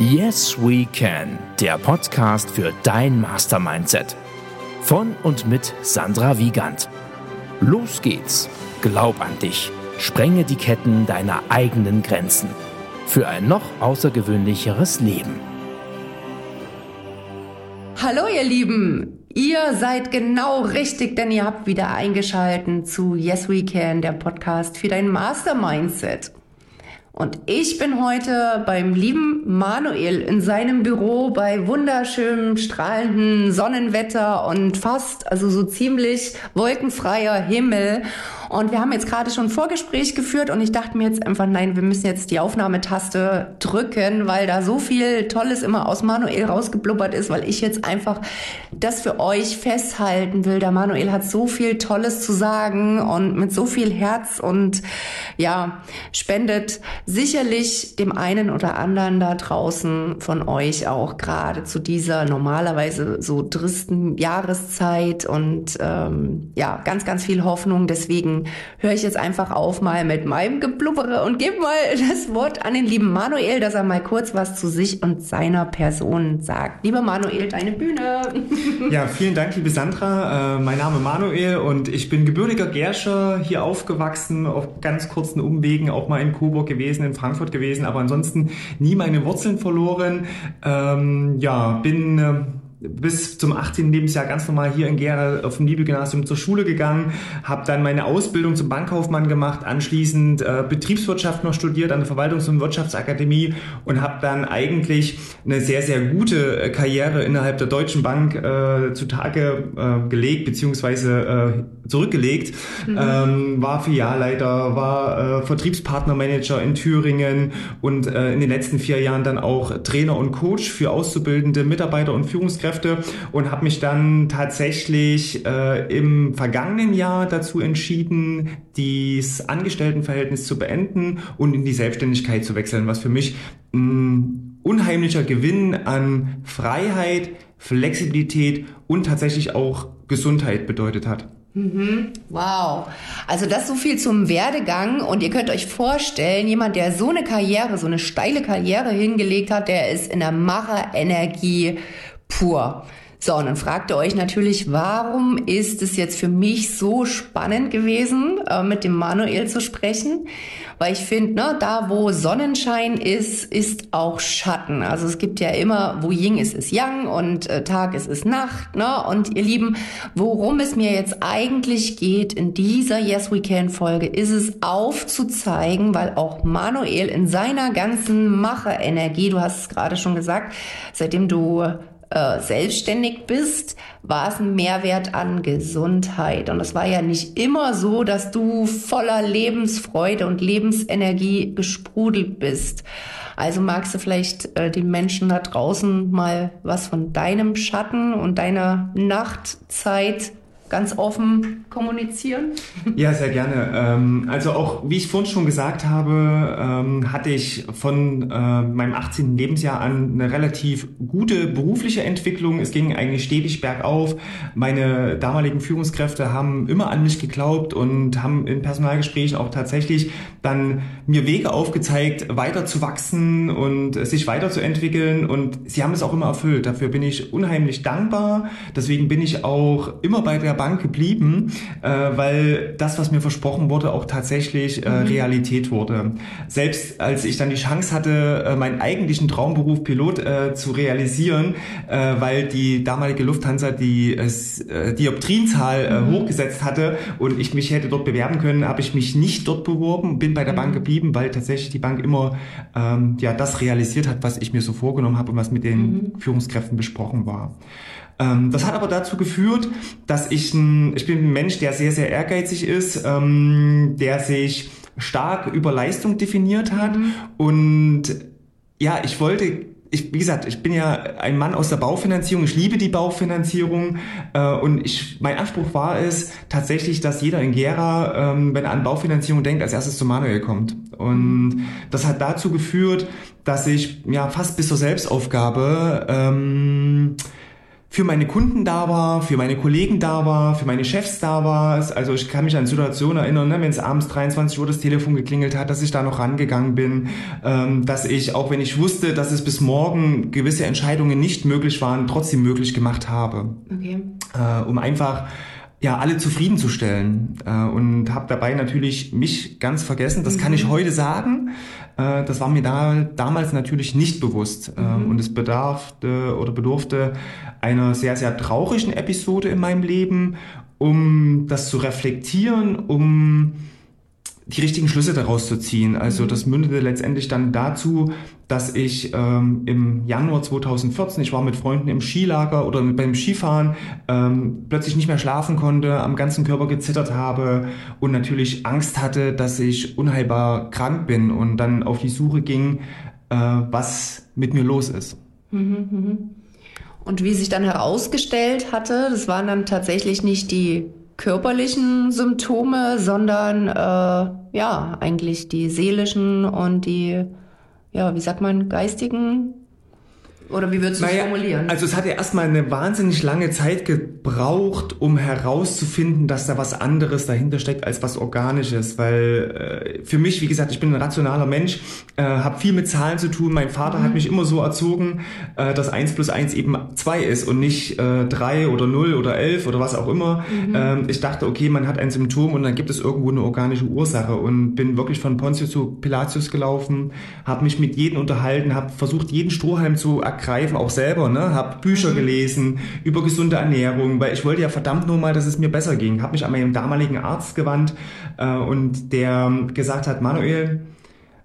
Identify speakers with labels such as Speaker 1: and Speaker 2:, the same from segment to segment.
Speaker 1: Yes We Can, der Podcast für dein Mastermindset. Von und mit Sandra Wiegand. Los geht's. Glaub an dich. Sprenge die Ketten deiner eigenen Grenzen. Für ein noch außergewöhnlicheres Leben.
Speaker 2: Hallo ihr Lieben, ihr seid genau richtig, denn ihr habt wieder eingeschalten zu Yes We Can, der Podcast für dein Mastermindset. Und ich bin heute beim lieben Manuel in seinem Büro bei wunderschönem, strahlenden Sonnenwetter und fast, also so ziemlich wolkenfreier Himmel. Und wir haben jetzt gerade schon ein Vorgespräch geführt und ich dachte mir jetzt einfach, nein, wir müssen jetzt die Aufnahmetaste drücken, weil da so viel Tolles immer aus Manuel rausgeblubbert ist, weil ich jetzt einfach das für euch festhalten will. Der Manuel hat so viel Tolles zu sagen und mit so viel Herz und ja, spendet sicherlich dem einen oder anderen da draußen von euch auch gerade zu dieser normalerweise so tristen Jahreszeit und ähm, ja, ganz, ganz viel Hoffnung. Deswegen höre ich jetzt einfach auf mal mit meinem Geblubbere und gebe mal das Wort an den lieben Manuel, dass er mal kurz was zu sich und seiner Person sagt. Lieber Manuel, deine Bühne.
Speaker 3: Ja, vielen Dank, liebe Sandra. Äh, mein Name Manuel und ich bin gebürtiger Gerscher, hier aufgewachsen, auf ganz kurzen Umwegen, auch mal in Coburg gewesen, in Frankfurt gewesen, aber ansonsten nie meine Wurzeln verloren. Ähm, ja, bin äh, bis zum 18. Lebensjahr ganz normal hier in Gera auf dem Nibelgymnasium zur Schule gegangen, habe dann meine Ausbildung zum Bankkaufmann gemacht, anschließend äh, Betriebswirtschaft noch studiert an der Verwaltungs- und Wirtschaftsakademie und habe dann eigentlich eine sehr, sehr gute äh, Karriere innerhalb der Deutschen Bank äh, zutage äh, gelegt beziehungsweise äh, zurückgelegt. Mhm. Ähm, war Filialleiter, war äh, Vertriebspartnermanager in Thüringen und äh, in den letzten vier Jahren dann auch Trainer und Coach für auszubildende Mitarbeiter und Führungskräfte und habe mich dann tatsächlich äh, im vergangenen Jahr dazu entschieden, dieses Angestelltenverhältnis zu beenden und in die Selbstständigkeit zu wechseln, was für mich ein unheimlicher Gewinn an Freiheit, Flexibilität und tatsächlich auch Gesundheit bedeutet hat.
Speaker 2: Mhm. Wow. Also das so viel zum Werdegang und ihr könnt euch vorstellen, jemand, der so eine Karriere, so eine steile Karriere hingelegt hat, der ist in der Macherenergie pur. So, und dann fragt ihr euch natürlich, warum ist es jetzt für mich so spannend gewesen, äh, mit dem Manuel zu sprechen? Weil ich finde, ne, da wo Sonnenschein ist, ist auch Schatten. Also es gibt ja immer, wo Ying ist, ist Yang und äh, Tag ist, ist Nacht. Ne? Und ihr Lieben, worum es mir jetzt eigentlich geht in dieser Yes We Can Folge, ist es aufzuzeigen, weil auch Manuel in seiner ganzen Macherenergie, du hast es gerade schon gesagt, seitdem du äh, selbstständig bist, war es ein Mehrwert an Gesundheit. Und es war ja nicht immer so, dass du voller Lebensfreude und Lebensenergie gesprudelt bist. Also magst du vielleicht äh, den Menschen da draußen mal was von deinem Schatten und deiner Nachtzeit ganz offen kommunizieren?
Speaker 3: Ja, sehr gerne. Ähm, also auch, wie ich vorhin schon gesagt habe, ähm, hatte ich von äh, meinem 18. Lebensjahr an eine relativ gute berufliche Entwicklung. Es ging eigentlich stetig bergauf. Meine damaligen Führungskräfte haben immer an mich geglaubt und haben in Personalgesprächen auch tatsächlich dann mir Wege aufgezeigt, weiter zu wachsen und sich weiterzuentwickeln. Und sie haben es auch immer erfüllt. Dafür bin ich unheimlich dankbar. Deswegen bin ich auch immer bei der Bank geblieben, äh, weil das, was mir versprochen wurde, auch tatsächlich äh, mhm. Realität wurde. Selbst als ich dann die Chance hatte, äh, meinen eigentlichen Traumberuf Pilot äh, zu realisieren, äh, weil die damalige Lufthansa die äh, Dioptrienzahl äh, mhm. hochgesetzt hatte und ich mich hätte dort bewerben können, habe ich mich nicht dort beworben, bin bei der mhm. Bank geblieben, weil tatsächlich die Bank immer ähm, ja das realisiert hat, was ich mir so vorgenommen habe und was mit den mhm. Führungskräften besprochen war. Ähm, das hat aber dazu geführt, dass ich ein, ich bin ein Mensch, der sehr, sehr ehrgeizig ist, ähm, der sich stark über Leistung definiert hat mhm. und ja, ich wollte ich, wie gesagt, ich bin ja ein Mann aus der Baufinanzierung, ich liebe die Baufinanzierung äh, und ich, mein Anspruch war es tatsächlich, dass jeder in Gera, ähm, wenn er an Baufinanzierung denkt, als erstes zu Manuel kommt. Und das hat dazu geführt, dass ich ja fast bis zur Selbstaufgabe ähm, für meine Kunden da war, für meine Kollegen da war, für meine Chefs da war. Also ich kann mich an Situationen erinnern, ne, wenn es abends 23 Uhr das Telefon geklingelt hat, dass ich da noch rangegangen bin, ähm, dass ich, auch wenn ich wusste, dass es bis morgen gewisse Entscheidungen nicht möglich waren, trotzdem möglich gemacht habe. Okay. Äh, um einfach ja alle zufriedenzustellen äh, und habe dabei natürlich mich ganz vergessen. Das mhm. kann ich mhm. heute sagen. Äh, das war mir da damals natürlich nicht bewusst äh, mhm. und es bedarfte oder bedurfte einer sehr sehr traurigen Episode in meinem Leben, um das zu reflektieren, um die richtigen Schlüsse daraus zu ziehen. Also mhm. das mündete letztendlich dann dazu, dass ich ähm, im Januar 2014, ich war mit Freunden im Skilager oder beim Skifahren, ähm, plötzlich nicht mehr schlafen konnte, am ganzen Körper gezittert habe und natürlich Angst hatte, dass ich unheilbar krank bin und dann auf die Suche ging, äh, was mit mir los ist. Mhm,
Speaker 2: mhm. Und wie sich dann herausgestellt hatte, das waren dann tatsächlich nicht die körperlichen Symptome, sondern äh, ja, eigentlich die seelischen und die, ja, wie sagt man, geistigen oder wie würdest du naja, es formulieren?
Speaker 3: Also es hat ja erstmal eine wahnsinnig lange Zeit gebraucht, um herauszufinden, dass da was anderes dahinter steckt als was Organisches. Weil äh, für mich, wie gesagt, ich bin ein rationaler Mensch, äh, habe viel mit Zahlen zu tun. Mein Vater mhm. hat mich immer so erzogen, äh, dass eins plus eins eben zwei ist und nicht äh, drei oder null oder elf oder was auch immer. Mhm. Ähm, ich dachte, okay, man hat ein Symptom und dann gibt es irgendwo eine organische Ursache und bin wirklich von Pontius zu Pilatius gelaufen, habe mich mit jedem unterhalten, habe versucht, jeden Strohhalm zu erklären ergreifen, auch selber, ne? Hab Bücher mhm. gelesen über gesunde Ernährung, weil ich wollte ja verdammt nur mal, dass es mir besser ging. Hab mich an meinen damaligen Arzt gewandt äh, und der gesagt hat, Manuel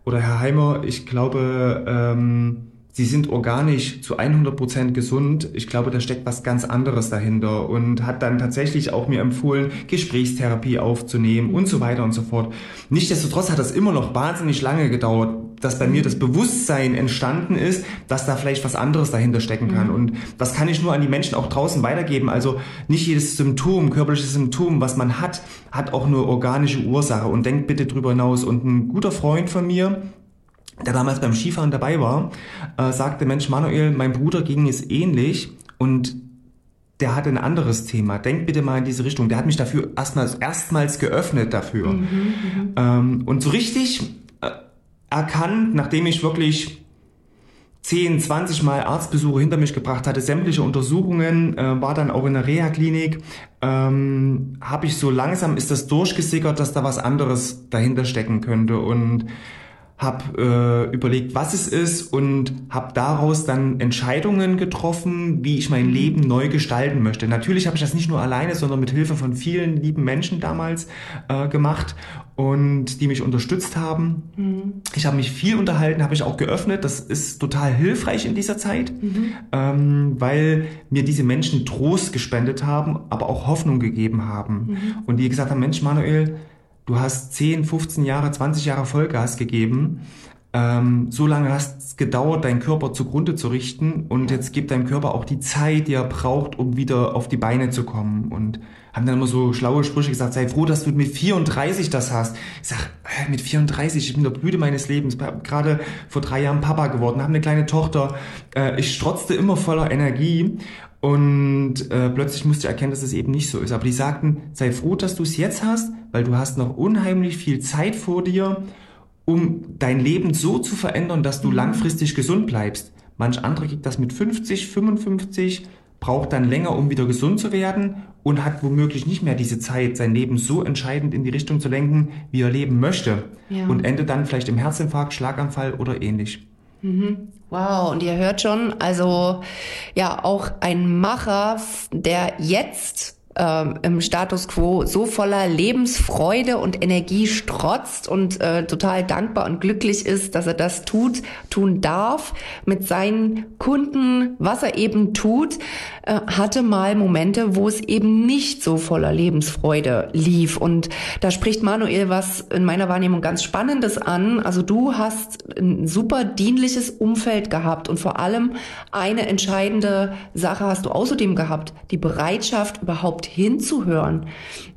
Speaker 3: oder Herr Heimer, ich glaube, ähm, Sie sind organisch zu 100% gesund. Ich glaube, da steckt was ganz anderes dahinter und hat dann tatsächlich auch mir empfohlen, Gesprächstherapie aufzunehmen und so weiter und so fort. Nichtsdestotrotz hat das immer noch wahnsinnig lange gedauert, dass bei mir das Bewusstsein entstanden ist, dass da vielleicht was anderes dahinter stecken kann. Mhm. Und das kann ich nur an die Menschen auch draußen weitergeben. Also nicht jedes Symptom, körperliches Symptom, was man hat, hat auch nur organische Ursache. Und denkt bitte drüber hinaus. Und ein guter Freund von mir, der damals beim Skifahren dabei war, äh, sagte, Mensch, Manuel, mein Bruder ging es ähnlich und der hatte ein anderes Thema. Denk bitte mal in diese Richtung. Der hat mich dafür erstmals, erstmals geöffnet dafür. Mhm, mhm. ähm, und so richtig erkannt, nachdem ich wirklich 10, 20 Mal Arztbesuche hinter mich gebracht hatte, sämtliche Untersuchungen, äh, war dann auch in der Reha-Klinik, ähm, habe ich so langsam ist das durchgesickert, dass da was anderes dahinter stecken könnte. Und habe äh, überlegt, was es ist und habe daraus dann Entscheidungen getroffen, wie ich mein Leben neu gestalten möchte. Natürlich habe ich das nicht nur alleine, sondern mit Hilfe von vielen lieben Menschen damals äh, gemacht und die mich unterstützt haben. Mhm. Ich habe mich viel unterhalten, habe ich auch geöffnet. Das ist total hilfreich in dieser Zeit, mhm. ähm, weil mir diese Menschen Trost gespendet haben, aber auch Hoffnung gegeben haben mhm. und die gesagt haben, Mensch Manuel, du hast 10, 15 Jahre, 20 Jahre Vollgas gegeben. Ähm, so lange hast es gedauert, deinen Körper zugrunde zu richten und jetzt gibt deinem Körper auch die Zeit, die er braucht, um wieder auf die Beine zu kommen. Und haben dann immer so schlaue Sprüche gesagt, sei froh, dass du mit 34 das hast. Ich sag, mit 34, ich bin der Blüte meines Lebens, gerade vor drei Jahren Papa geworden, habe eine kleine Tochter. Äh, ich strotzte immer voller Energie und äh, plötzlich musste ich erkennen, dass es eben nicht so ist. Aber die sagten, sei froh, dass du es jetzt hast, weil du hast noch unheimlich viel Zeit vor dir, um dein Leben so zu verändern, dass du mhm. langfristig gesund bleibst. Manch andere kriegt das mit 50, 55, braucht dann länger, um wieder gesund zu werden und hat womöglich nicht mehr diese Zeit, sein Leben so entscheidend in die Richtung zu lenken, wie er leben möchte. Ja. Und endet dann vielleicht im Herzinfarkt, Schlaganfall oder ähnlich.
Speaker 2: Wow, und ihr hört schon, also ja, auch ein Macher, der jetzt ähm, im Status quo so voller Lebensfreude und Energie strotzt und äh, total dankbar und glücklich ist, dass er das tut, tun darf mit seinen Kunden, was er eben tut, äh, hatte mal Momente, wo es eben nicht so voller Lebensfreude lief. Und da spricht Manuel was in meiner Wahrnehmung ganz Spannendes an. Also du hast ein super dienliches Umfeld gehabt und vor allem eine entscheidende Sache hast du außerdem gehabt, die Bereitschaft überhaupt überhaupt hinzuhören.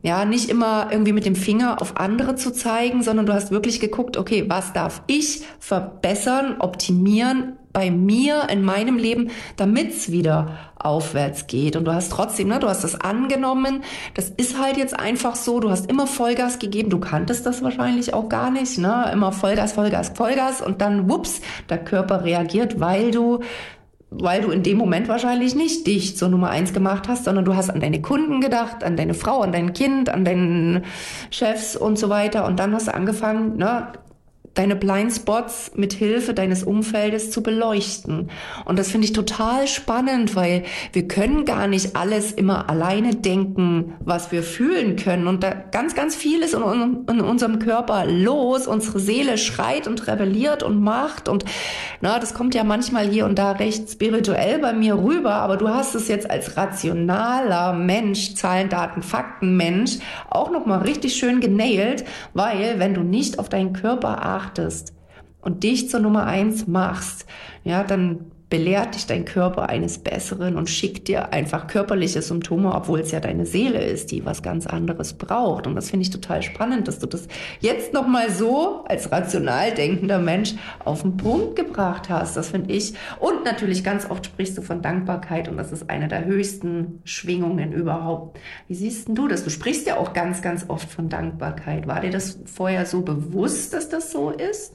Speaker 2: Ja, nicht immer irgendwie mit dem Finger auf andere zu zeigen, sondern du hast wirklich geguckt, okay, was darf ich verbessern, optimieren, bei mir in meinem Leben, damit es wieder aufwärts geht. Und du hast trotzdem, ne, du hast das angenommen. Das ist halt jetzt einfach so. Du hast immer Vollgas gegeben. Du kanntest das wahrscheinlich auch gar nicht, ne? Immer Vollgas, Vollgas, Vollgas. Und dann, wups, der Körper reagiert, weil du weil du in dem Moment wahrscheinlich nicht dich zur Nummer eins gemacht hast, sondern du hast an deine Kunden gedacht, an deine Frau, an dein Kind, an deinen Chefs und so weiter. Und dann hast du angefangen, ne, deine Blindspots mit Hilfe deines Umfeldes zu beleuchten. Und das finde ich total spannend, weil wir können gar nicht alles immer alleine denken, was wir fühlen können. Und da ganz, ganz viel ist in, in unserem Körper los. Unsere Seele schreit und rebelliert und macht. Und na, das kommt ja manchmal hier und da recht spirituell bei mir rüber. Aber du hast es jetzt als rationaler Mensch, Zahlen, Daten, Fakten Mensch auch nochmal richtig schön genailt, weil wenn du nicht auf deinen Körper achtest, achtest und dich zur Nummer eins machst, ja, dann belehrt dich dein Körper eines Besseren und schickt dir einfach körperliche Symptome, obwohl es ja deine Seele ist, die was ganz anderes braucht. Und das finde ich total spannend, dass du das jetzt nochmal so als rational denkender Mensch auf den Punkt gebracht hast. Das finde ich. Und natürlich ganz oft sprichst du von Dankbarkeit und das ist eine der höchsten Schwingungen überhaupt. Wie siehst du das? Du sprichst ja auch ganz, ganz oft von Dankbarkeit. War dir das vorher so bewusst, dass das so ist?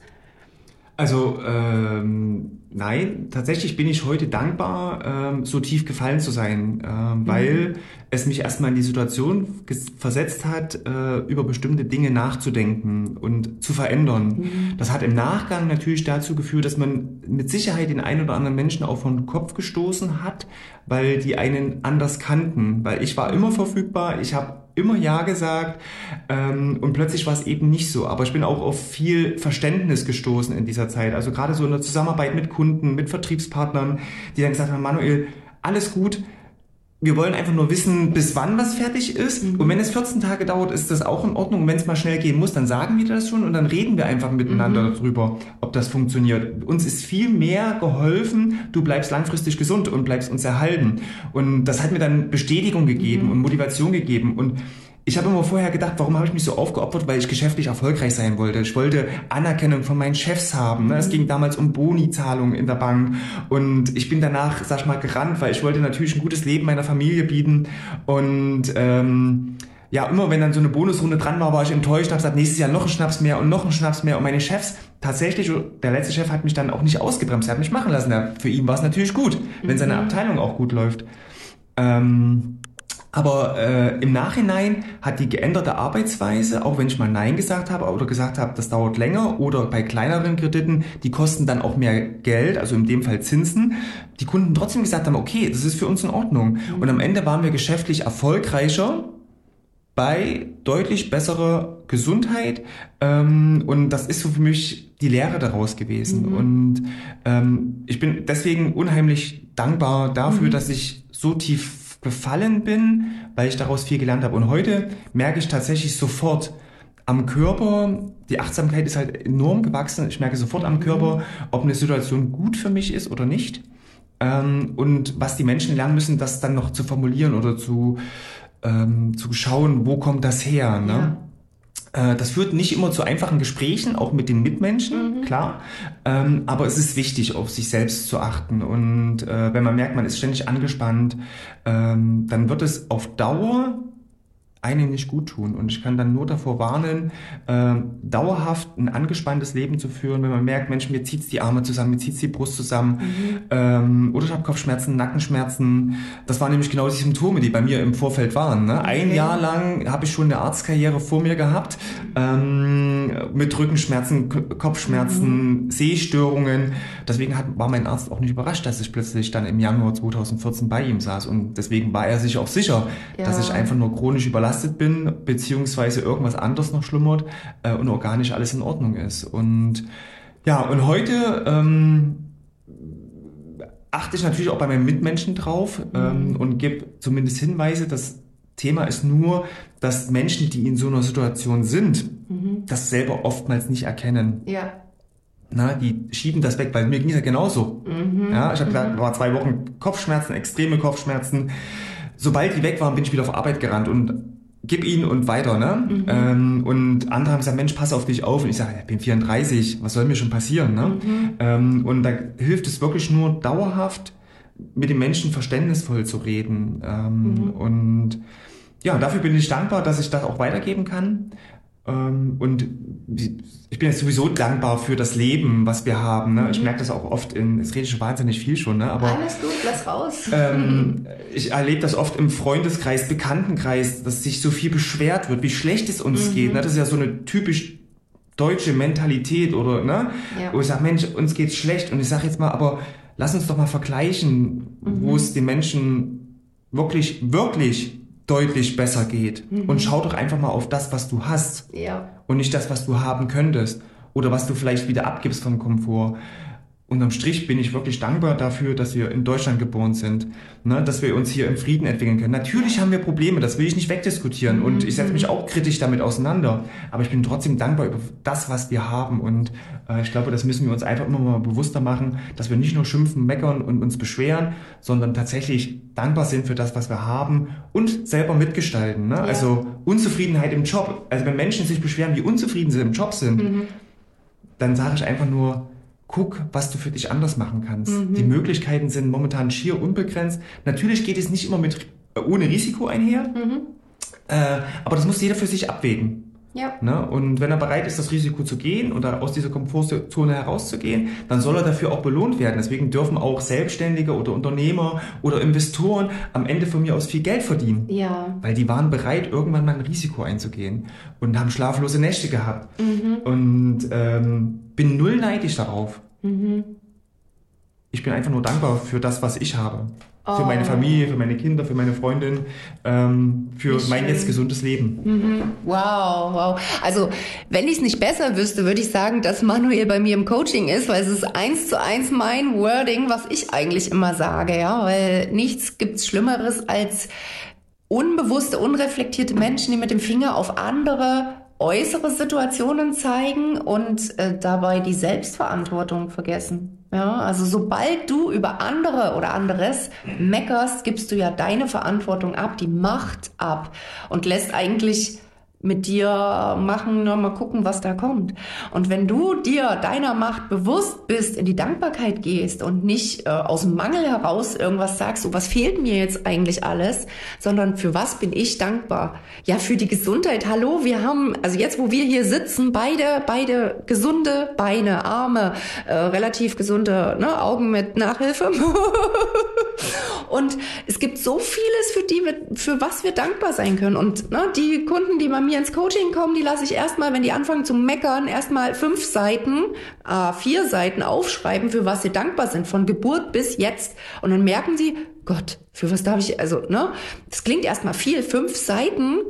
Speaker 3: Also ähm, nein, tatsächlich bin ich heute dankbar, ähm, so tief gefallen zu sein, ähm, mhm. weil es mich erstmal in die Situation versetzt hat, äh, über bestimmte Dinge nachzudenken und zu verändern. Mhm. Das hat im Nachgang natürlich dazu geführt, dass man mit Sicherheit den einen oder anderen Menschen auch von Kopf gestoßen hat, weil die einen anders kannten. Weil ich war immer verfügbar, ich habe immer Ja gesagt ähm, und plötzlich war es eben nicht so. Aber ich bin auch auf viel Verständnis gestoßen in dieser Zeit. Also gerade so in der Zusammenarbeit mit Kunden, mit Vertriebspartnern, die dann gesagt haben, Manuel, alles gut, wir wollen einfach nur wissen, bis wann was fertig ist. Mhm. Und wenn es 14 Tage dauert, ist das auch in Ordnung. Und wenn es mal schnell gehen muss, dann sagen wir das schon und dann reden wir einfach miteinander mhm. darüber, ob das funktioniert. Uns ist viel mehr geholfen, du bleibst langfristig gesund und bleibst uns erhalten. Und das hat mir dann Bestätigung gegeben mhm. und Motivation gegeben. Und ich habe immer vorher gedacht, warum habe ich mich so aufgeopfert, weil ich geschäftlich erfolgreich sein wollte. Ich wollte Anerkennung von meinen Chefs haben. Ne? Es ging damals um Boni-Zahlungen in der Bank und ich bin danach, sag ich mal, gerannt, weil ich wollte natürlich ein gutes Leben meiner Familie bieten und ähm, ja, immer wenn dann so eine Bonusrunde dran war, war ich enttäuscht, habe gesagt, nächstes Jahr noch ein Schnaps mehr und noch ein Schnaps mehr und meine Chefs, tatsächlich, der letzte Chef hat mich dann auch nicht ausgebremst, er hat mich machen lassen. Ja, für ihn war es natürlich gut, wenn seine mhm. Abteilung auch gut läuft. Ähm, aber äh, im Nachhinein hat die geänderte Arbeitsweise, auch wenn ich mal Nein gesagt habe oder gesagt habe, das dauert länger oder bei kleineren Krediten, die kosten dann auch mehr Geld, also in dem Fall Zinsen, die Kunden trotzdem gesagt haben, okay, das ist für uns in Ordnung. Und am Ende waren wir geschäftlich erfolgreicher bei deutlich besserer Gesundheit ähm, und das ist so für mich die Lehre daraus gewesen. Mhm. Und ähm, ich bin deswegen unheimlich dankbar dafür, mhm. dass ich so tief gefallen bin, weil ich daraus viel gelernt habe. Und heute merke ich tatsächlich sofort am Körper, die Achtsamkeit ist halt enorm gewachsen. Ich merke sofort am Körper, ob eine Situation gut für mich ist oder nicht. Ähm, und was die Menschen lernen müssen, das dann noch zu formulieren oder zu, ähm, zu schauen, wo kommt das her. Ne? Ja. Äh, das führt nicht immer zu einfachen Gesprächen, auch mit den Mitmenschen, mhm. Klar. Ähm, aber es ist wichtig, auf sich selbst zu achten. Und äh, wenn man merkt, man ist ständig angespannt, ähm, dann wird es auf Dauer einem nicht gut tun. Und ich kann dann nur davor warnen, äh, dauerhaft ein angespanntes Leben zu führen, wenn man merkt, Mensch, mir zieht's die Arme zusammen, mir zieht's die Brust zusammen. Mhm. Ähm, oder ich habe Kopfschmerzen, Nackenschmerzen. Das waren nämlich genau die Symptome, die bei mir im Vorfeld waren. Ne? Okay. Ein Jahr lang habe ich schon eine Arztkarriere vor mir gehabt, ähm, mit Rückenschmerzen, Kopfschmerzen, mhm. Sehstörungen. Deswegen hat, war mein Arzt auch nicht überrascht, dass ich plötzlich dann im Januar 2014 bei ihm saß. Und deswegen war er sich auch sicher, ja. dass ich einfach nur chronisch überlastet überlastet bin, beziehungsweise irgendwas anderes noch schlummert äh, und organisch alles in Ordnung ist. Und ja, und heute ähm, achte ich natürlich auch bei meinen Mitmenschen drauf ähm, mhm. und gebe zumindest Hinweise. Das Thema ist nur, dass Menschen, die in so einer Situation sind, mhm. das selber oftmals nicht erkennen. Ja. Na, die schieben das weg, weil mir ging es ja genauso. Mhm. Ja, ich habe mhm. war zwei Wochen Kopfschmerzen, extreme Kopfschmerzen sobald die weg waren, bin ich wieder auf Arbeit gerannt und gib ihn und weiter, ne? Mhm. Ähm, und andere haben gesagt, Mensch, pass auf dich auf. Und ich sage, ich bin 34, was soll mir schon passieren, ne? Mhm. Ähm, und da hilft es wirklich nur dauerhaft, mit den Menschen verständnisvoll zu reden. Ähm, mhm. Und ja, dafür bin ich dankbar, dass ich das auch weitergeben kann. Ähm, und ich bin jetzt sowieso dankbar für das Leben, was wir haben. Ne? Ich mhm. merke das auch oft in, es rede schon wahnsinnig viel schon, ne? aber
Speaker 2: alles gut, lass raus.
Speaker 3: Ähm, ich erlebe das oft im Freundeskreis, Bekanntenkreis, dass sich so viel beschwert wird, wie schlecht es uns mhm. geht. Ne? Das ist ja so eine typisch deutsche Mentalität oder ne, ja. wo ich sage, Mensch, uns geht's schlecht und ich sage jetzt mal, aber lass uns doch mal vergleichen, mhm. wo es den Menschen wirklich, wirklich deutlich besser geht. Mhm. Und schau doch einfach mal auf das, was du hast. Ja. Und nicht das, was du haben könntest. Oder was du vielleicht wieder abgibst vom Komfort unterm Strich bin ich wirklich dankbar dafür, dass wir in Deutschland geboren sind, ne, dass wir uns hier im Frieden entwickeln können. Natürlich haben wir Probleme, das will ich nicht wegdiskutieren mhm. und ich setze mich auch kritisch damit auseinander, aber ich bin trotzdem dankbar über das, was wir haben und äh, ich glaube, das müssen wir uns einfach immer mal bewusster machen, dass wir nicht nur schimpfen, meckern und uns beschweren, sondern tatsächlich dankbar sind für das, was wir haben und selber mitgestalten. Ne? Ja. Also Unzufriedenheit im Job, also wenn Menschen sich beschweren, wie unzufrieden sie im Job sind, mhm. dann sage ich einfach nur, guck, was du für dich anders machen kannst. Mhm. Die Möglichkeiten sind momentan schier unbegrenzt. Natürlich geht es nicht immer mit äh, ohne Risiko einher, mhm. äh, aber das muss jeder für sich abwägen. Ja. Ne? Und wenn er bereit ist, das Risiko zu gehen oder aus dieser Komfortzone herauszugehen, dann soll er dafür auch belohnt werden. Deswegen dürfen auch Selbstständige oder Unternehmer oder Investoren am Ende von mir aus viel Geld verdienen. Ja. Weil die waren bereit, irgendwann mal ein Risiko einzugehen und haben schlaflose Nächte gehabt. Mhm. Und ähm, bin null neidisch darauf. Mhm. Ich bin einfach nur dankbar für das, was ich habe. Oh. Für meine oh. Familie, für meine Kinder, für meine Freundin, ähm, für mein jetzt gesundes Leben.
Speaker 2: Mhm. Wow, wow. Also, wenn ich es nicht besser wüsste, würde ich sagen, dass Manuel bei mir im Coaching ist, weil es ist eins zu eins mein Wording, was ich eigentlich immer sage, ja, weil nichts gibt's Schlimmeres als unbewusste, unreflektierte Menschen, die mit dem Finger auf andere äußere Situationen zeigen und äh, dabei die Selbstverantwortung vergessen. Ja, also sobald du über andere oder anderes meckerst, gibst du ja deine Verantwortung ab, die Macht ab und lässt eigentlich mit dir machen, nur mal gucken, was da kommt. Und wenn du dir deiner Macht bewusst bist, in die Dankbarkeit gehst und nicht äh, aus dem Mangel heraus irgendwas sagst, so was fehlt mir jetzt eigentlich alles, sondern für was bin ich dankbar? Ja, für die Gesundheit. Hallo, wir haben, also jetzt, wo wir hier sitzen, beide, beide gesunde Beine, Arme, äh, relativ gesunde ne, Augen mit Nachhilfe. und es gibt so vieles, für die wir, für was wir dankbar sein können. Und ne, die Kunden, die bei mir mir ins Coaching kommen, die lasse ich erstmal, wenn die anfangen zu meckern, erstmal fünf Seiten, äh, vier Seiten aufschreiben, für was sie dankbar sind, von Geburt bis jetzt. Und dann merken sie, Gott, für was darf ich, also, ne? Das klingt erstmal viel, fünf Seiten,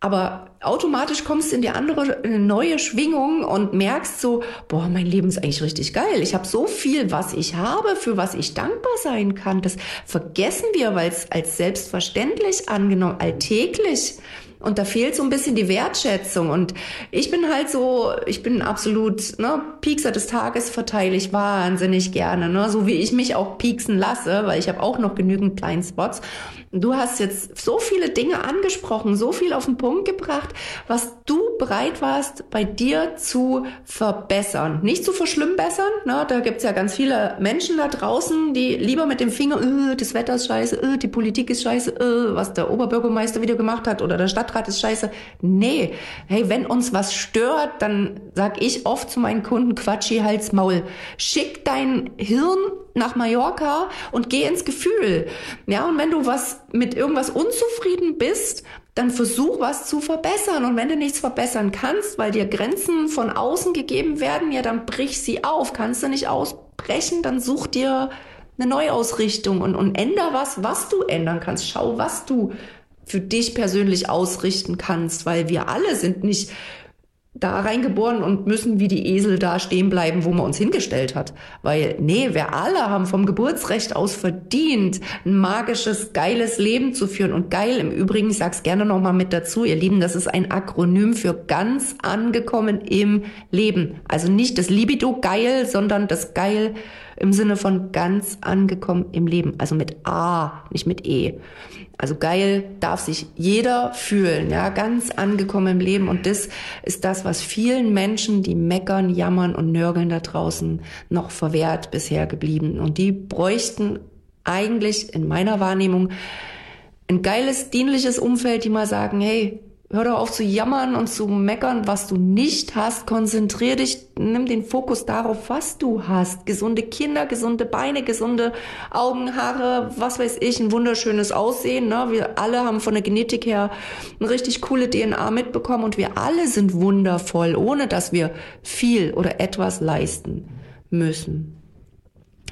Speaker 2: aber automatisch kommst du in die andere, in eine neue Schwingung und merkst so, boah, mein Leben ist eigentlich richtig geil. Ich habe so viel, was ich habe, für was ich dankbar sein kann. Das vergessen wir, weil es als selbstverständlich angenommen, alltäglich und da fehlt so ein bisschen die Wertschätzung. Und ich bin halt so, ich bin absolut, ne, Piekser des Tages verteile ich wahnsinnig gerne, ne, so wie ich mich auch pieksen lasse, weil ich habe auch noch genügend kleinen Spots. Du hast jetzt so viele Dinge angesprochen, so viel auf den Punkt gebracht, was du bereit warst, bei dir zu verbessern. Nicht zu verschlimmbessern. Ne? Da gibt's ja ganz viele Menschen da draußen, die lieber mit dem Finger, äh, das Wetter ist scheiße, äh, die Politik ist scheiße, äh, was der Oberbürgermeister wieder gemacht hat oder der Stadtrat ist scheiße. Nee, hey, wenn uns was stört, dann sag ich oft zu meinen Kunden, Quatschi, Hals, Maul. Schick dein Hirn nach Mallorca und geh ins Gefühl. Ja, und wenn du was mit irgendwas unzufrieden bist, dann versuch was zu verbessern. Und wenn du nichts verbessern kannst, weil dir Grenzen von außen gegeben werden, ja, dann brich sie auf. Kannst du nicht ausbrechen, dann such dir eine Neuausrichtung und, und änder was, was du ändern kannst. Schau, was du für dich persönlich ausrichten kannst, weil wir alle sind nicht da reingeboren und müssen wie die Esel da stehen bleiben, wo man uns hingestellt hat. Weil, nee, wir alle haben vom Geburtsrecht aus verdient, ein magisches, geiles Leben zu führen. Und geil, im Übrigen, ich sag's gerne nochmal mit dazu, ihr Lieben, das ist ein Akronym für ganz angekommen im Leben. Also nicht das Libido geil, sondern das geil im Sinne von ganz angekommen im Leben. Also mit A, nicht mit E. Also geil darf sich jeder fühlen, ja, ganz angekommen im Leben. Und das ist das, was vielen Menschen, die meckern, jammern und nörgeln da draußen, noch verwehrt bisher geblieben. Und die bräuchten eigentlich in meiner Wahrnehmung ein geiles, dienliches Umfeld, die mal sagen, hey, hör doch auf zu jammern und zu meckern, was du nicht hast. Konzentrier dich, nimm den Fokus darauf, was du hast. Gesunde Kinder, gesunde Beine, gesunde Augen, Haare, was weiß ich, ein wunderschönes Aussehen. Ne? Wir alle haben von der Genetik her eine richtig coole DNA mitbekommen und wir alle sind wundervoll, ohne dass wir viel oder etwas leisten müssen.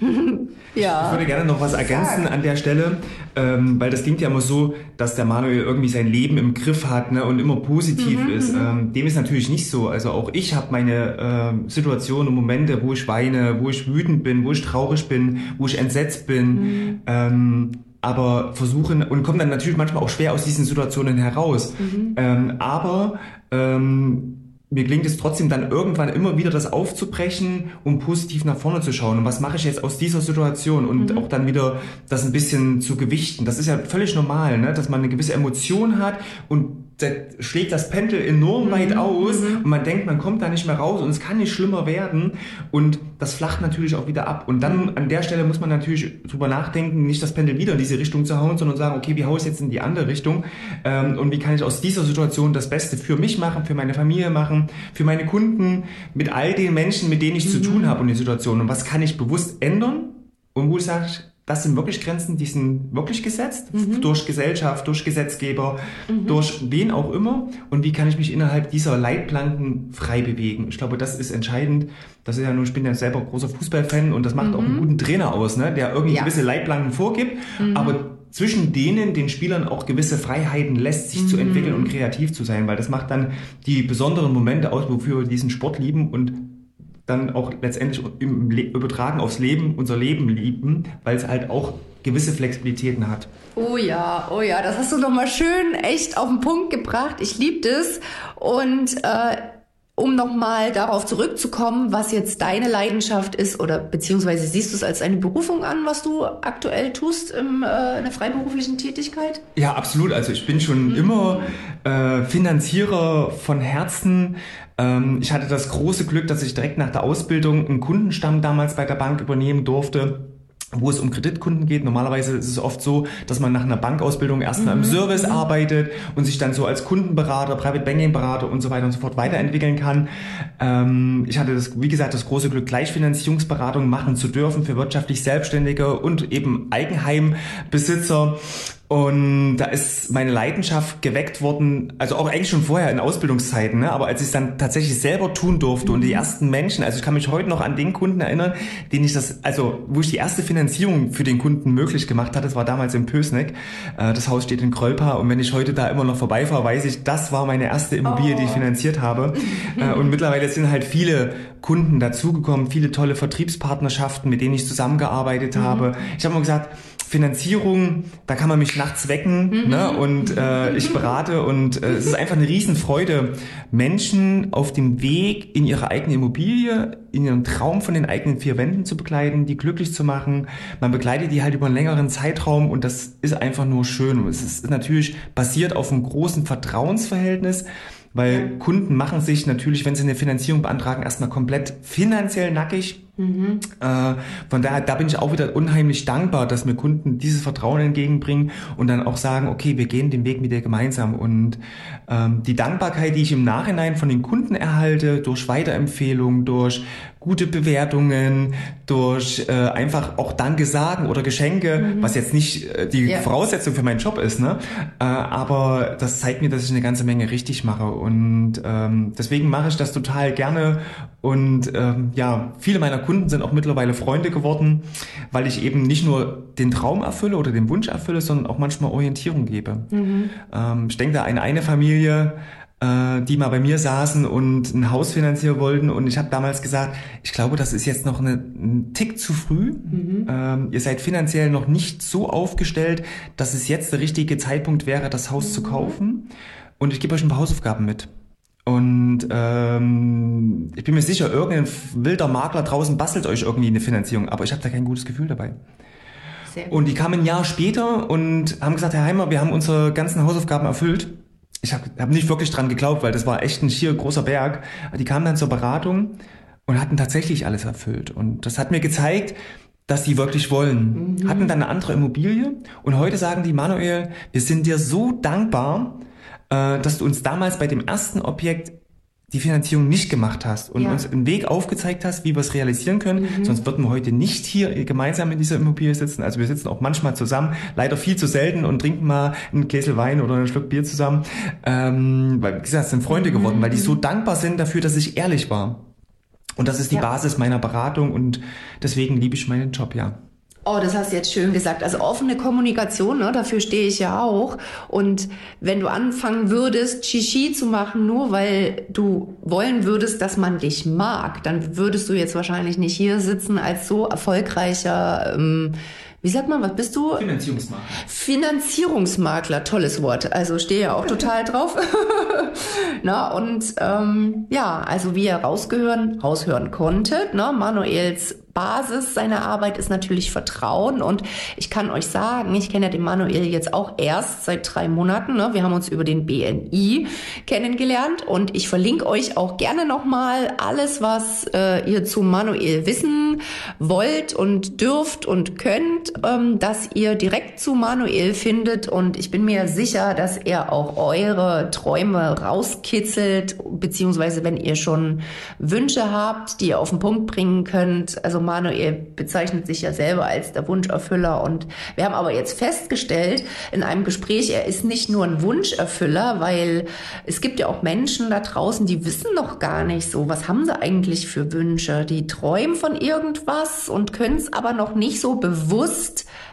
Speaker 3: ja. Ich würde gerne noch was ergänzen Sag. an der Stelle, ähm, weil das klingt ja immer so, dass der Manuel irgendwie sein Leben im Griff hat ne, und immer positiv mhm, ist. Mhm. Ähm, dem ist natürlich nicht so. Also auch ich habe meine äh, Situationen und Momente, wo ich weine, wo ich wütend bin, wo ich traurig bin, wo ich entsetzt bin. Mhm. Ähm, aber versuchen und kommen dann natürlich manchmal auch schwer aus diesen Situationen heraus. Mhm. Ähm, aber ähm, mir gelingt es trotzdem dann irgendwann immer wieder das aufzubrechen, um positiv nach vorne zu schauen. Und was mache ich jetzt aus dieser Situation? Und mhm. auch dann wieder das ein bisschen zu gewichten. Das ist ja völlig normal, ne? dass man eine gewisse Emotion hat und da schlägt das Pendel enorm weit mhm. aus mhm. und man denkt, man kommt da nicht mehr raus und es kann nicht schlimmer werden und das flacht natürlich auch wieder ab. Und dann an der Stelle muss man natürlich drüber nachdenken, nicht das Pendel wieder in diese Richtung zu hauen, sondern sagen, okay, wie haue ich jetzt in die andere Richtung ähm, und wie kann ich aus dieser Situation das Beste für mich machen, für meine Familie machen, für meine Kunden, mit all den Menschen, mit denen ich mhm. zu tun habe und die Situation und was kann ich bewusst ändern und wo ich sage, das sind wirklich Grenzen, die sind wirklich gesetzt mhm. durch Gesellschaft, durch Gesetzgeber, mhm. durch wen auch immer. Und wie kann ich mich innerhalb dieser Leitplanken frei bewegen? Ich glaube, das ist entscheidend. Das ist ja nur, ich bin ja selber großer Fußballfan und das macht mhm. auch einen mhm. guten Trainer aus, ne? der irgendwie ja. gewisse Leitplanken vorgibt, mhm. aber zwischen denen den Spielern auch gewisse Freiheiten lässt, sich zu entwickeln und kreativ zu sein, weil das macht dann die besonderen Momente aus, wofür wir diesen Sport lieben und dann auch letztendlich im Le übertragen aufs Leben, unser Leben lieben, weil es halt auch gewisse Flexibilitäten hat.
Speaker 2: Oh ja, oh ja, das hast du nochmal schön echt auf den Punkt gebracht. Ich liebe das. Und äh, um nochmal darauf zurückzukommen, was jetzt deine Leidenschaft ist oder beziehungsweise siehst du es als eine Berufung an, was du aktuell tust im, äh, in der freiberuflichen Tätigkeit?
Speaker 3: Ja, absolut. Also ich bin schon mhm. immer äh, Finanzierer von Herzen. Ähm, ich hatte das große Glück, dass ich direkt nach der Ausbildung einen Kundenstamm damals bei der Bank übernehmen durfte wo es um Kreditkunden geht. Normalerweise ist es oft so, dass man nach einer Bankausbildung erstmal mhm. im Service arbeitet und sich dann so als Kundenberater, Private Banking Berater und so weiter und so fort weiterentwickeln kann. Ähm, ich hatte das, wie gesagt, das große Glück, Gleichfinanzierungsberatung machen zu dürfen für wirtschaftlich Selbstständige und eben Eigenheimbesitzer. Und da ist meine Leidenschaft geweckt worden, also auch eigentlich schon vorher in Ausbildungszeiten, ne? aber als ich es dann tatsächlich selber tun durfte und die mhm. ersten Menschen, also ich kann mich heute noch an den Kunden erinnern, den ich das, also wo ich die erste Finanzierung für den Kunden möglich gemacht hatte, das war damals in Pösneck, äh, das Haus steht in Krölpa und wenn ich heute da immer noch vorbeifahre, weiß ich, das war meine erste Immobilie, oh. die ich oh. finanziert habe äh, und mittlerweile sind halt viele Kunden dazugekommen, viele tolle Vertriebspartnerschaften, mit denen ich zusammengearbeitet mhm. habe. Ich habe mal gesagt, Finanzierung, da kann man mich nachts wecken mhm. ne? und äh, ich berate und äh, es ist einfach eine Riesenfreude, Menschen auf dem Weg in ihre eigene Immobilie, in ihren Traum von den eigenen vier Wänden zu begleiten, die glücklich zu machen. Man begleitet die halt über einen längeren Zeitraum und das ist einfach nur schön. Es ist natürlich basiert auf einem großen Vertrauensverhältnis weil Kunden machen sich natürlich, wenn sie eine Finanzierung beantragen, erstmal komplett finanziell nackig. Mhm. Äh, von daher, da bin ich auch wieder unheimlich dankbar, dass mir Kunden dieses Vertrauen entgegenbringen und dann auch sagen, okay, wir gehen den Weg mit dir gemeinsam. Und ähm, die Dankbarkeit, die ich im Nachhinein von den Kunden erhalte, durch Weiterempfehlungen, durch gute Bewertungen, durch äh, einfach auch Danke sagen oder Geschenke, mhm. was jetzt nicht äh, die ja. Voraussetzung für meinen Job ist, ne? Äh, aber das zeigt mir, dass ich eine ganze Menge richtig mache und ähm, deswegen mache ich das total gerne und ähm, ja, viele meiner Kunden sind auch mittlerweile Freunde geworden, weil ich eben nicht nur den Traum erfülle oder den Wunsch erfülle, sondern auch manchmal Orientierung gebe. Mhm. Ähm, ich denke da an eine Familie, äh, die mal bei mir saßen und ein Haus finanzieren wollten. Und ich habe damals gesagt, ich glaube, das ist jetzt noch eine, ein Tick zu früh. Mhm. Ähm, ihr seid finanziell noch nicht so aufgestellt, dass es jetzt der richtige Zeitpunkt wäre, das Haus mhm. zu kaufen. Und ich gebe euch ein paar Hausaufgaben mit. Und ähm, ich bin mir sicher, irgendein wilder Makler draußen bastelt euch irgendwie eine Finanzierung, aber ich habe da kein gutes Gefühl dabei. Und die kamen ein Jahr später und haben gesagt, Herr Heimer, wir haben unsere ganzen Hausaufgaben erfüllt. Ich habe hab nicht wirklich dran geglaubt, weil das war echt ein schier großer Berg. Die kamen dann zur Beratung und hatten tatsächlich alles erfüllt. Und das hat mir gezeigt, dass sie wirklich wollen. Mhm. Hatten dann eine andere Immobilie und heute sagen die, Manuel, wir sind dir so dankbar, äh, dass du uns damals bei dem ersten Objekt die Finanzierung nicht gemacht hast und ja. uns einen Weg aufgezeigt hast, wie wir es realisieren können. Mhm. Sonst würden wir heute nicht hier gemeinsam in dieser Immobilie sitzen. Also wir sitzen auch manchmal zusammen, leider viel zu selten und trinken mal einen Kessel Wein oder einen Schluck Bier zusammen. Ähm, weil, wie gesagt, sind Freunde geworden, mhm. weil die so dankbar sind dafür, dass ich ehrlich war. Und das ist die ja. Basis meiner Beratung und deswegen liebe ich meinen Job, ja.
Speaker 2: Oh, das hast du jetzt schön gesagt. Also offene Kommunikation, ne, dafür stehe ich ja auch. Und wenn du anfangen würdest, Shishi zu machen, nur weil du wollen würdest, dass man dich mag, dann würdest du jetzt wahrscheinlich nicht hier sitzen als so erfolgreicher ähm, wie sagt man, was bist du?
Speaker 3: Finanzierungsmakler.
Speaker 2: Finanzierungsmakler, tolles Wort. Also stehe ja auch total drauf. Na, und ähm, ja, also wie ihr rausgehören, raushören konntet, ne, Manuels Basis seiner Arbeit ist natürlich Vertrauen. Und ich kann euch sagen, ich kenne ja den Manuel jetzt auch erst seit drei Monaten. Ne? Wir haben uns über den BNI kennengelernt und ich verlinke euch auch gerne nochmal alles, was äh, ihr zu Manuel wissen wollt und dürft und könnt, ähm, dass ihr direkt zu Manuel findet. Und ich bin mir sicher, dass er auch eure Träume rauskitzelt, beziehungsweise wenn ihr schon Wünsche habt, die ihr auf den Punkt bringen könnt. Also Manuel bezeichnet sich ja selber als der Wunscherfüller und wir haben aber jetzt festgestellt in einem Gespräch, er ist nicht nur ein Wunscherfüller, weil es gibt ja auch Menschen da draußen, die wissen noch gar nicht so, was haben sie eigentlich für Wünsche. Die träumen von irgendwas und können es aber noch nicht so bewusst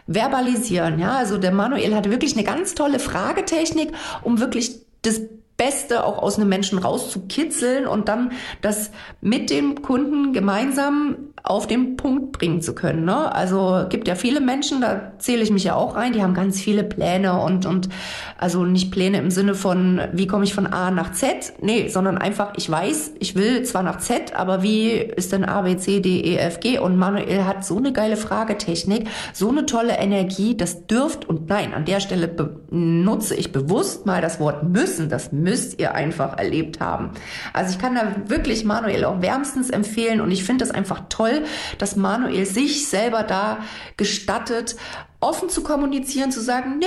Speaker 2: verbalisieren. Ja, also der Manuel hatte wirklich eine ganz tolle Fragetechnik, um wirklich das Beste auch aus einem Menschen rauszukitzeln und dann das mit dem Kunden gemeinsam auf den Punkt bringen zu können. Ne? Also gibt ja viele Menschen, da zähle ich mich ja auch rein, die haben ganz viele Pläne und, und also nicht Pläne im Sinne von, wie komme ich von A nach Z, nee, sondern einfach, ich weiß, ich will zwar nach Z, aber wie ist denn A, B, C, D, E, F, G? Und Manuel hat so eine geile Fragetechnik, so eine tolle Energie, das dürft und nein, an der Stelle nutze ich bewusst mal das Wort müssen, das müsst ihr einfach erlebt haben. Also ich kann da wirklich Manuel auch wärmstens empfehlen und ich finde das einfach toll, dass Manuel sich selber da gestattet, offen zu kommunizieren, zu sagen, nee,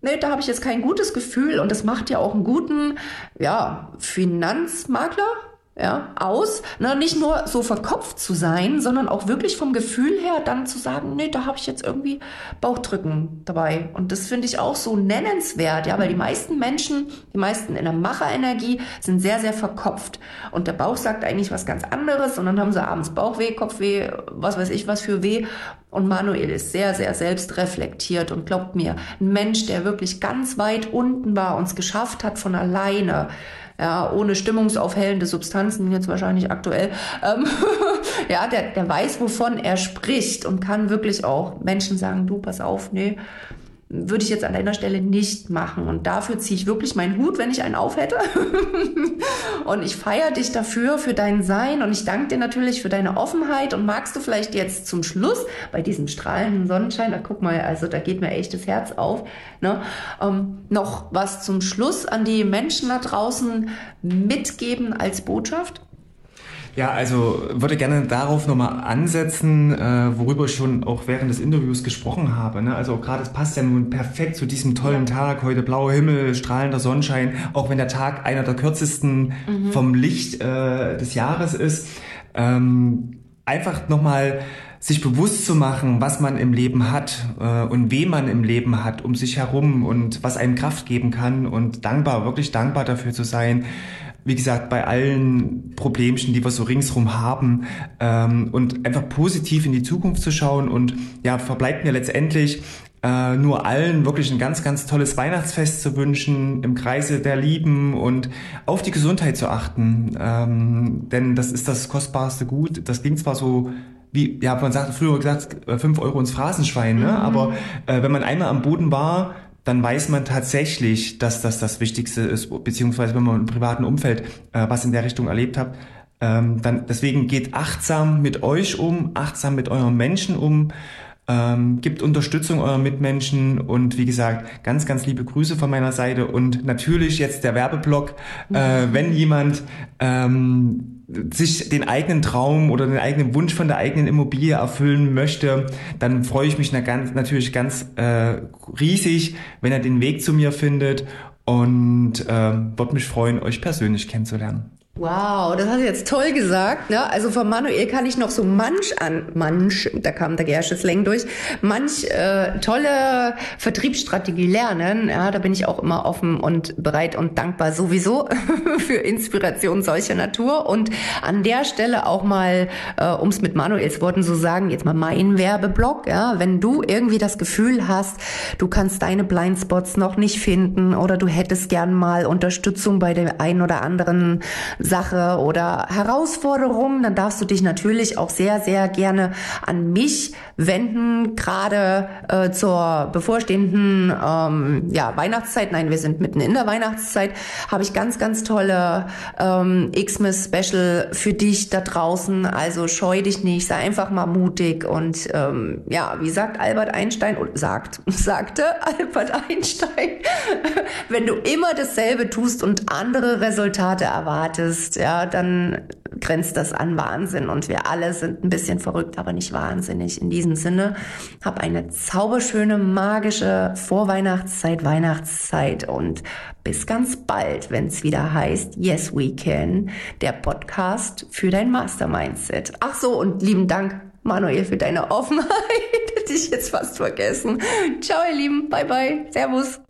Speaker 2: nee, da habe ich jetzt kein gutes Gefühl und das macht ja auch einen guten, ja, Finanzmakler, ja, aus, ne, nicht nur so verkopft zu sein, sondern auch wirklich vom Gefühl her dann zu sagen, nee, da habe ich jetzt irgendwie Bauchdrücken dabei. Und das finde ich auch so nennenswert, ja, weil die meisten Menschen, die meisten in der Macherenergie sind sehr, sehr verkopft. Und der Bauch sagt eigentlich was ganz anderes und dann haben sie abends Bauchweh, Kopfweh, was weiß ich was für weh. Und Manuel ist sehr, sehr selbstreflektiert und glaubt mir, ein Mensch, der wirklich ganz weit unten war und es geschafft hat von alleine, ja, ohne stimmungsaufhellende Substanzen jetzt wahrscheinlich aktuell, ähm, ja, der, der weiß, wovon er spricht und kann wirklich auch Menschen sagen, du, pass auf, nee, würde ich jetzt an deiner Stelle nicht machen. Und dafür ziehe ich wirklich meinen Hut, wenn ich einen auf hätte. und ich feiere dich dafür, für dein Sein. Und ich danke dir natürlich für deine Offenheit. Und magst du vielleicht jetzt zum Schluss bei diesem strahlenden Sonnenschein, da guck mal, also da geht mir echt das Herz auf, ne, ähm, noch was zum Schluss an die Menschen da draußen mitgeben als Botschaft?
Speaker 3: Ja, also würde gerne darauf nochmal ansetzen, äh, worüber ich schon auch während des Interviews gesprochen habe. Ne? Also gerade es passt ja nun perfekt zu diesem tollen Tag, heute blauer Himmel, strahlender Sonnenschein, auch wenn der Tag einer der kürzesten mhm. vom Licht äh, des Jahres ist. Ähm, einfach nochmal sich bewusst zu machen, was man im Leben hat äh, und wem man im Leben hat um sich herum und was einem Kraft geben kann und dankbar, wirklich dankbar dafür zu sein, wie gesagt, bei allen Problemchen, die wir so ringsrum haben ähm, und einfach positiv in die Zukunft zu schauen und ja, verbleibt mir letztendlich äh, nur allen wirklich ein ganz, ganz tolles Weihnachtsfest zu wünschen, im Kreise der Lieben und auf die Gesundheit zu achten, ähm, denn das ist das kostbarste Gut. Das klingt zwar so wie, ja, man sagt früher gesagt, fünf Euro ins Phrasenschwein, ne? Mhm. aber äh, wenn man einmal am Boden war, dann weiß man tatsächlich, dass das das Wichtigste ist, beziehungsweise wenn man im privaten Umfeld äh, was in der Richtung erlebt hat, ähm, dann deswegen geht achtsam mit euch um, achtsam mit euren Menschen um, ähm, gibt Unterstützung euren Mitmenschen und wie gesagt, ganz, ganz liebe Grüße von meiner Seite und natürlich jetzt der Werbeblock, äh, wenn jemand ähm, sich den eigenen Traum oder den eigenen Wunsch von der eigenen Immobilie erfüllen möchte, dann freue ich mich ganz, natürlich ganz äh, riesig, wenn er den Weg zu mir findet und äh, würde mich freuen, euch persönlich kennenzulernen.
Speaker 2: Wow, das hast du jetzt toll gesagt. Ne? Also von Manuel kann ich noch so manch an, manch, da kam der Gersche Slang durch, manch äh, tolle Vertriebsstrategie lernen. Ja, da bin ich auch immer offen und bereit und dankbar sowieso für Inspiration solcher Natur. Und an der Stelle auch mal, äh, um es mit Manuels Worten zu sagen, jetzt mal mein Werbeblock. Ja, wenn du irgendwie das Gefühl hast, du kannst deine Blindspots noch nicht finden oder du hättest gern mal Unterstützung bei der einen oder anderen Sache oder Herausforderung, dann darfst du dich natürlich auch sehr, sehr gerne an mich wenden, gerade äh, zur bevorstehenden ähm, ja, Weihnachtszeit. Nein, wir sind mitten in der Weihnachtszeit. Habe ich ganz, ganz tolle ähm, Xmas Special für dich da draußen. Also scheu dich nicht, sei einfach mal mutig und ähm, ja, wie sagt Albert Einstein und sagt, sagte Albert Einstein, wenn du immer dasselbe tust und andere Resultate erwartest, ist, ja, dann grenzt das an Wahnsinn und wir alle sind ein bisschen verrückt, aber nicht wahnsinnig. In diesem Sinne, hab eine zauberschöne, magische Vorweihnachtszeit, Weihnachtszeit und bis ganz bald, wenn es wieder heißt Yes We Can, der Podcast für dein Mastermindset. Ach so, und lieben Dank, Manuel, für deine Offenheit. Hätte ich jetzt fast vergessen. Ciao, ihr Lieben. Bye, bye. Servus.